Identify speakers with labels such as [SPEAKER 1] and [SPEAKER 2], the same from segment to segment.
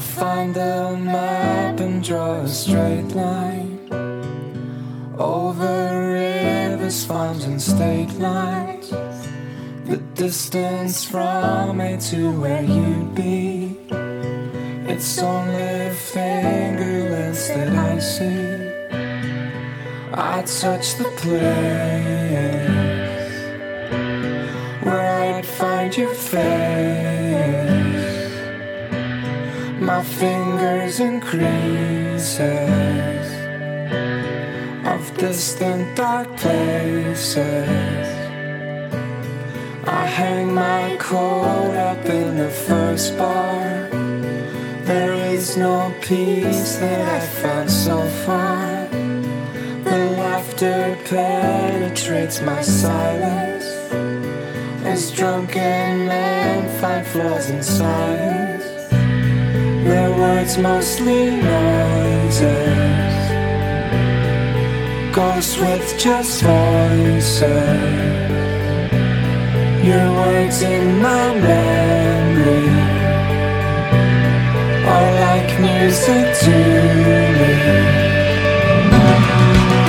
[SPEAKER 1] find the map and draw a straight line over rivers, farms, and state lines. The distance from me to where you'd be. It's only fingerless that I see. I'd touch the place where I'd find your face. My fingers in creases of distant dark places. I hang my coat up in the first bar. There is no peace that I've found so far. The laughter penetrates my silence as drunken men find flaws in science. Words mostly noises, ghosts with just voices. Your words in my memory are like music to me.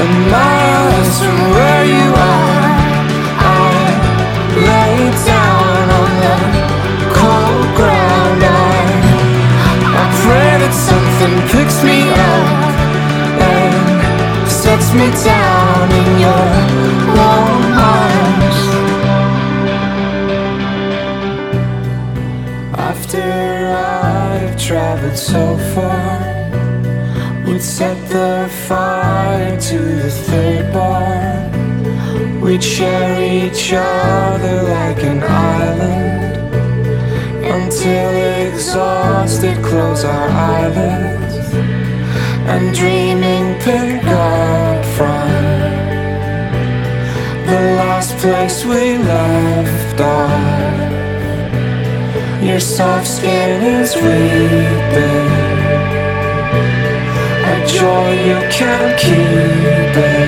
[SPEAKER 1] And miles something picks me up and sets me down in your warm arms. After I've traveled so far, we'd set the fire to the third bar. We'd share each other like an island close our eyelids and dreaming pick up from the last place we left off. Your soft skin is weeping. A joy you can't keep it.